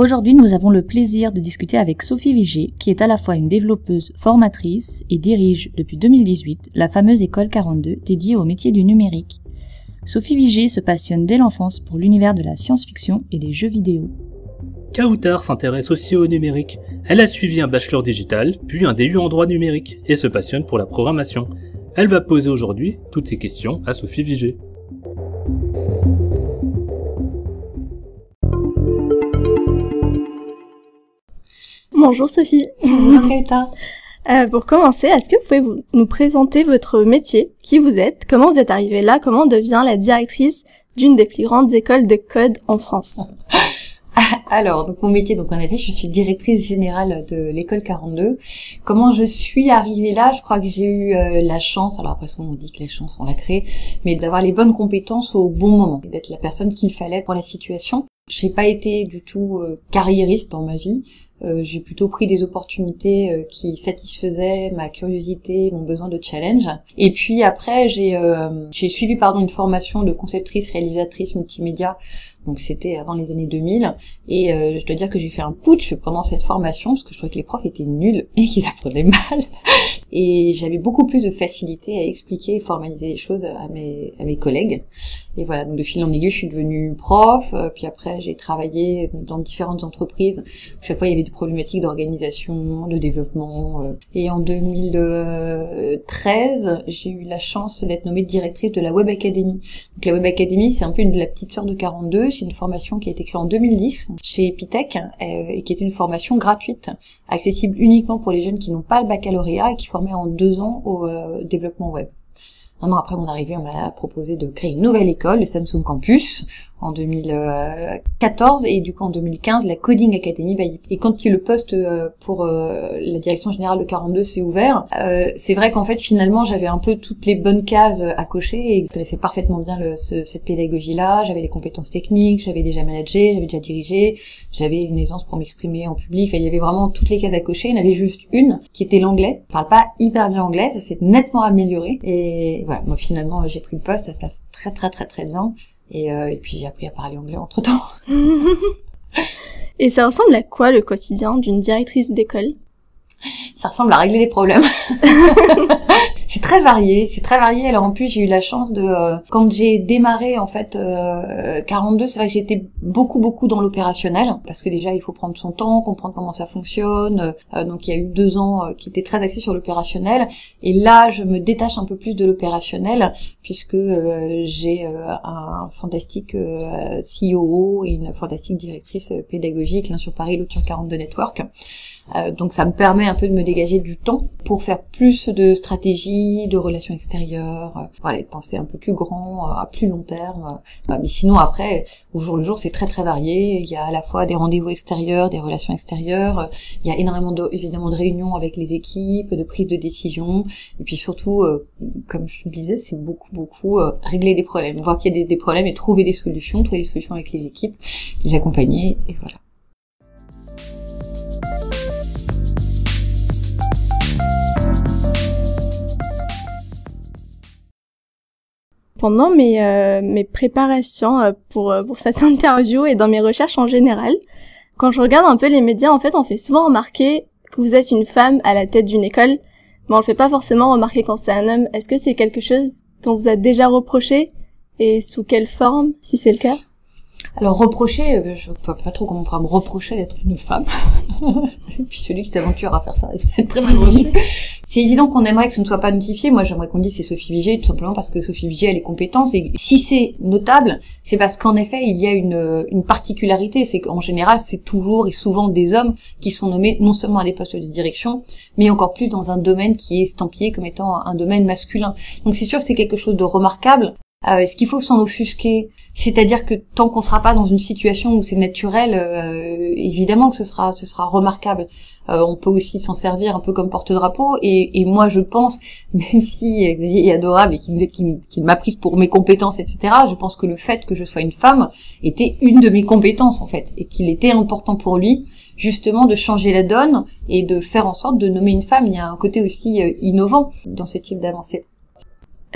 Aujourd'hui, nous avons le plaisir de discuter avec Sophie Vigé, qui est à la fois une développeuse formatrice et dirige depuis 2018 la fameuse école 42 dédiée au métier du numérique. Sophie Vigé se passionne dès l'enfance pour l'univers de la science-fiction et des jeux vidéo. Kautar s'intéresse aussi au numérique. Elle a suivi un bachelor digital, puis un DU en droit numérique, et se passionne pour la programmation. Elle va poser aujourd'hui toutes ces questions à Sophie Vigé. Bonjour Sophie. Bonjour Kaita. Euh, pour commencer, est-ce que vous pouvez vous, nous présenter votre métier, qui vous êtes, comment vous êtes arrivée là, comment on devient la directrice d'une des plus grandes écoles de code en France? Alors, donc mon métier, donc en effet, je suis directrice générale de l'école 42. Comment je suis arrivée là? Je crois que j'ai eu euh, la chance, alors après on dit que les chances on la crée, mais d'avoir les bonnes compétences au bon moment, d'être la personne qu'il fallait pour la situation. J'ai pas été du tout euh, carriériste dans ma vie. Euh, j'ai plutôt pris des opportunités euh, qui satisfaisaient ma curiosité, mon besoin de challenge. Et puis après, j'ai euh, suivi pardon une formation de conceptrice réalisatrice multimédia donc c'était avant les années 2000. Et euh, je dois dire que j'ai fait un putsch pendant cette formation parce que je trouvais que les profs étaient nuls et qu'ils apprenaient mal. Et j'avais beaucoup plus de facilité à expliquer et formaliser les choses à mes, à mes collègues. Et voilà, donc de fil en aiguille, je suis devenue prof. Euh, puis après, j'ai travaillé dans différentes entreprises. Chaque fois, il y avait des problématiques d'organisation, de développement. Euh. Et en 2013, j'ai eu la chance d'être nommée directrice de la Web Academy. Donc la Web Academy, c'est un peu une, la petite sœur de 42 c'est une formation qui a été créée en 2010 chez Epitech euh, et qui est une formation gratuite, accessible uniquement pour les jeunes qui n'ont pas le baccalauréat et qui formaient en deux ans au euh, développement web. Un an après mon arrivée, on m'a proposé de créer une nouvelle école, le Samsung Campus, en 2014 et du coup en 2015 la Coding Academy va y... et quand le poste euh, pour euh, la direction générale de 42 s'est ouvert. Euh, c'est vrai qu'en fait finalement j'avais un peu toutes les bonnes cases à cocher et je connaissais parfaitement bien le, cette pédagogie là j'avais les compétences techniques j'avais déjà managé j'avais déjà dirigé j'avais une aisance pour m'exprimer en public. Enfin, il y avait vraiment toutes les cases à cocher. Il y en avait juste une qui était l'anglais. Je parle pas hyper bien anglais ça s'est nettement amélioré. Et moi finalement j'ai pris le poste ça se passe très très très très bien. Et, euh, et puis j'ai appris à parler anglais entre temps. et ça ressemble à quoi le quotidien d'une directrice d'école? Ça ressemble à régler des problèmes. c'est très varié, c'est très varié. Alors en plus, j'ai eu la chance de euh, quand j'ai démarré en fait euh, 42, c'est vrai que j'étais beaucoup beaucoup dans l'opérationnel parce que déjà il faut prendre son temps, comprendre comment ça fonctionne. Euh, donc il y a eu deux ans euh, qui étaient très axés sur l'opérationnel et là je me détache un peu plus de l'opérationnel puisque j'ai un fantastique CEO et une fantastique directrice pédagogique l'un sur Paris, l'autre sur 42 Network. Euh, donc ça me permet un peu de me dégager du temps pour faire plus de stratégie, de relations extérieures, euh, voilà, de penser un peu plus grand, euh, à plus long terme. Bah, mais sinon après, au jour le jour, c'est très très varié. Il y a à la fois des rendez-vous extérieurs, des relations extérieures. Il y a énormément de, évidemment de réunions avec les équipes, de prise de décision, et puis surtout, comme je te disais, c'est beaucoup beaucoup régler des problèmes, voir qu'il y a des, des problèmes et trouver des solutions, trouver des solutions avec les équipes, les accompagner, et voilà. Pendant mes, euh, mes préparations euh, pour, euh, pour cette interview et dans mes recherches en général, quand je regarde un peu les médias, en fait, on fait souvent remarquer que vous êtes une femme à la tête d'une école, mais on le fait pas forcément remarquer quand c'est un homme. Est-ce que c'est quelque chose qu'on vous a déjà reproché et sous quelle forme, si c'est le cas? Alors reprocher, je vois pas trop comment on pourra me reprocher d'être une femme. et puis celui qui s'aventure à faire ça, il va être très mal reçu. C'est évident qu'on aimerait que ce ne soit pas notifié. Moi, j'aimerais qu'on dise c'est Sophie Vigier, tout simplement parce que Sophie Vigier, elle est compétente. Et si c'est notable, c'est parce qu'en effet, il y a une, une particularité. C'est qu'en général, c'est toujours et souvent des hommes qui sont nommés non seulement à des postes de direction, mais encore plus dans un domaine qui est estampillé comme étant un domaine masculin. Donc c'est sûr que c'est quelque chose de remarquable. Euh, Est-ce qu'il faut s'en offusquer? C'est-à-dire que tant qu'on sera pas dans une situation où c'est naturel, euh, évidemment que ce sera, ce sera remarquable. Euh, on peut aussi s'en servir un peu comme porte-drapeau. Et, moi, je pense, même si Xavier est adorable et qu'il qu m'a prise pour mes compétences, etc., je pense que le fait que je sois une femme était une de mes compétences, en fait, et qu'il était important pour lui, justement, de changer la donne et de faire en sorte de nommer une femme. Il y a un côté aussi innovant dans ce type d'avancée.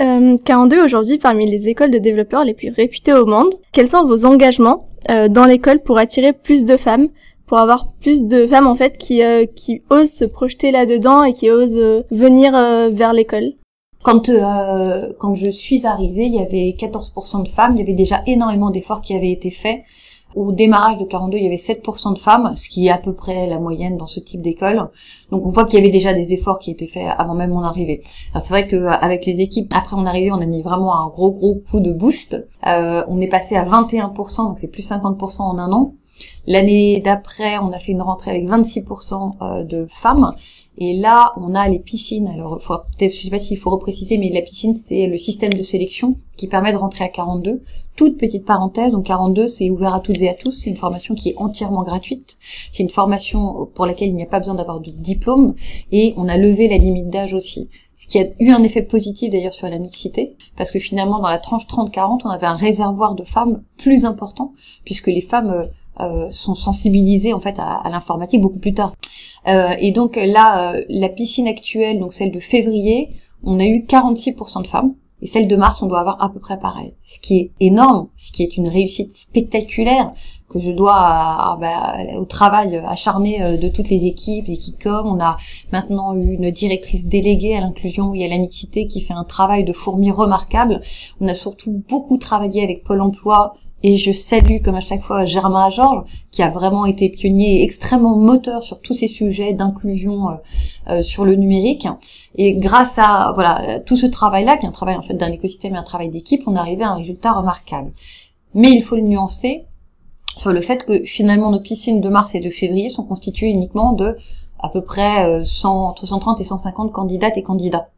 Euh, 42 aujourd'hui parmi les écoles de développeurs les plus réputées au monde. Quels sont vos engagements euh, dans l'école pour attirer plus de femmes pour avoir plus de femmes en fait qui euh, qui osent se projeter là-dedans et qui osent euh, venir vers l'école? Quand quand je suis arrivée, il y avait 14% de femmes, il y avait déjà énormément d'efforts qui avaient été faits. Au démarrage de 42, il y avait 7% de femmes, ce qui est à peu près la moyenne dans ce type d'école. Donc on voit qu'il y avait déjà des efforts qui étaient faits avant même mon arrivée. C'est vrai qu'avec les équipes, après mon arrivée, on a mis vraiment un gros gros coup de boost. Euh, on est passé à 21%, donc c'est plus 50% en un an. L'année d'après, on a fait une rentrée avec 26% euh, de femmes. Et là, on a les piscines. Alors, peut-être, je sais pas s'il faut repréciser, mais la piscine, c'est le système de sélection qui permet de rentrer à 42. Toute petite parenthèse, donc 42, c'est ouvert à toutes et à tous. C'est une formation qui est entièrement gratuite. C'est une formation pour laquelle il n'y a pas besoin d'avoir de diplôme. Et on a levé la limite d'âge aussi. Ce qui a eu un effet positif d'ailleurs sur la mixité, parce que finalement, dans la tranche 30-40, on avait un réservoir de femmes plus important, puisque les femmes euh, euh, sont sensibilisés en fait à, l'informatique beaucoup plus tard. Euh, et donc là, euh, la piscine actuelle, donc celle de février, on a eu 46% de femmes. Et celle de mars, on doit avoir à peu près pareil. Ce qui est énorme, ce qui est une réussite spectaculaire que je dois bah, au travail acharné de toutes les équipes, qui comme on a maintenant une directrice déléguée à l'inclusion et à la mixité qui fait un travail de fourmi remarquable. On a surtout beaucoup travaillé avec Pôle Emploi et je salue comme à chaque fois Germain Georges qui a vraiment été pionnier et extrêmement moteur sur tous ces sujets d'inclusion euh, euh, sur le numérique. Et grâce à voilà tout ce travail-là, qui est un travail en fait d'un écosystème et un travail d'équipe, on arrivé à un résultat remarquable. Mais il faut le nuancer sur le fait que finalement nos piscines de mars et de février sont constituées uniquement de à peu près 100, euh, entre 130 et 150 candidates et candidats.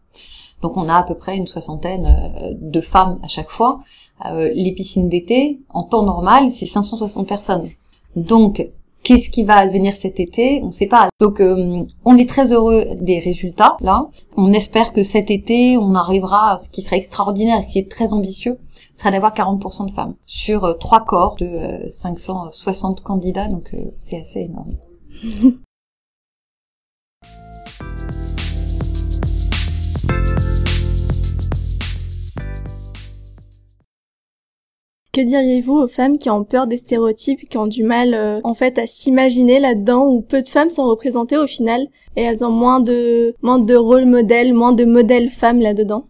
Donc on a à peu près une soixantaine de femmes à chaque fois. Euh, les piscines d'été, en temps normal, c'est 560 personnes. Donc, qu'est-ce qui va advenir cet été? On ne sait pas. Donc, euh, on est très heureux des résultats, là. On espère que cet été, on arrivera, ce qui serait extraordinaire, ce qui est très ambitieux, serait d'avoir 40% de femmes sur euh, trois corps de 560 candidats, donc c'est assez énorme. Que diriez-vous aux femmes qui ont peur des stéréotypes, qui ont du mal euh, en fait à s'imaginer là-dedans où peu de femmes sont représentées au final et elles ont moins de moins de rôles modèles, moins de modèles femmes là-dedans?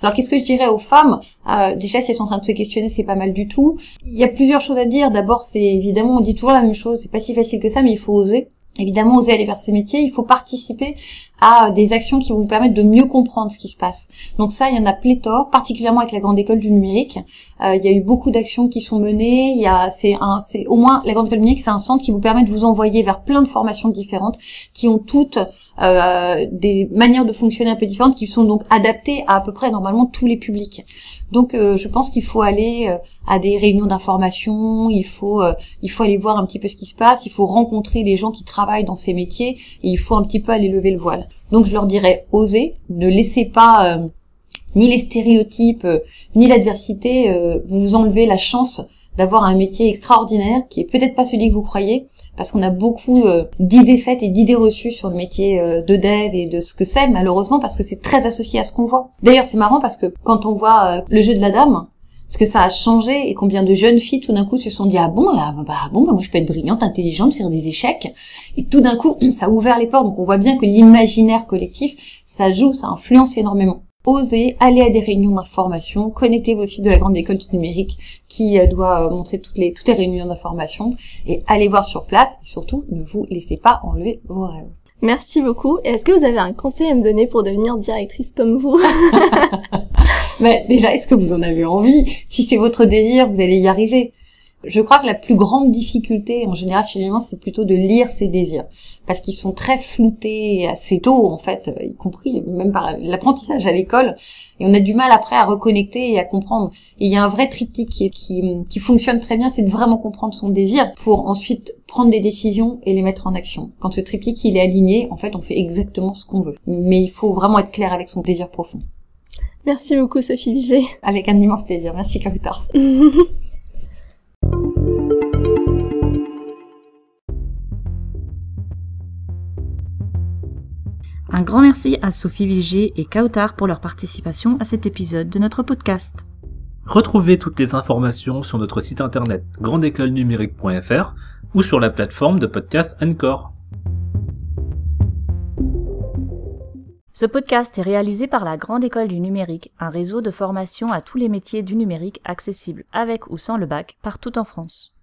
Alors qu'est-ce que je dirais aux femmes? Euh, Déjà, si elles sont en train de se questionner, c'est pas mal du tout. Il y a plusieurs choses à dire. D'abord, c'est évidemment, on dit toujours la même chose. C'est pas si facile que ça, mais il faut oser évidemment oser aller vers ces métiers, il faut participer à des actions qui vont vous permettre de mieux comprendre ce qui se passe. Donc ça, il y en a pléthore, particulièrement avec la grande école du numérique. Euh, il y a eu beaucoup d'actions qui sont menées. Il y a, c'est un, c'est au moins la grande école du numérique, c'est un centre qui vous permet de vous envoyer vers plein de formations différentes, qui ont toutes euh, des manières de fonctionner un peu différentes, qui sont donc adaptées à à peu près normalement tous les publics. Donc euh, je pense qu'il faut aller euh, à des réunions d'information, il faut euh, il faut aller voir un petit peu ce qui se passe, il faut rencontrer les gens qui travaillent dans ces métiers il faut un petit peu aller lever le voile. Donc je leur dirais osez, ne laissez pas ni les stéréotypes ni l'adversité vous enlever la chance d'avoir un métier extraordinaire qui est peut-être pas celui que vous croyez parce qu'on a beaucoup d'idées faites et d'idées reçues sur le métier de dev et de ce que c'est malheureusement parce que c'est très associé à ce qu'on voit. D'ailleurs c'est marrant parce que quand on voit le jeu de la dame, ce que ça a changé et combien de jeunes filles tout d'un coup se sont dit ah bon ah, bah bon bah moi je peux être brillante intelligente faire des échecs. Et tout d'un coup ça a ouvert les portes. Donc on voit bien que l'imaginaire collectif ça joue ça influence énormément. Osez aller à des réunions d'information connectez vos filles de la grande école du numérique qui euh, doit euh, montrer toutes les toutes les réunions d'information et allez voir sur place. Et surtout ne vous laissez pas enlever vos rêves. Merci beaucoup. Est-ce que vous avez un conseil à me donner pour devenir directrice comme vous? Mais déjà, est-ce que vous en avez envie? Si c'est votre désir, vous allez y arriver. Je crois que la plus grande difficulté en général chez les gens, c'est plutôt de lire ses désirs, parce qu'ils sont très floutés assez tôt en fait, y compris même par l'apprentissage à l'école, et on a du mal après à reconnecter et à comprendre. Et il y a un vrai triptyque qui, qui, qui fonctionne très bien, c'est de vraiment comprendre son désir pour ensuite prendre des décisions et les mettre en action. Quand ce triptyque il est aligné, en fait, on fait exactement ce qu'on veut. Mais il faut vraiment être clair avec son désir profond. Merci beaucoup Sophie Vigé. Avec un immense plaisir. Merci Kavita. Un grand merci à Sophie Vigé et Kautar pour leur participation à cet épisode de notre podcast. Retrouvez toutes les informations sur notre site internet grandeécolenumérique.fr ou sur la plateforme de podcast Encore. Ce podcast est réalisé par la Grande École du Numérique, un réseau de formation à tous les métiers du numérique accessible avec ou sans le bac partout en France.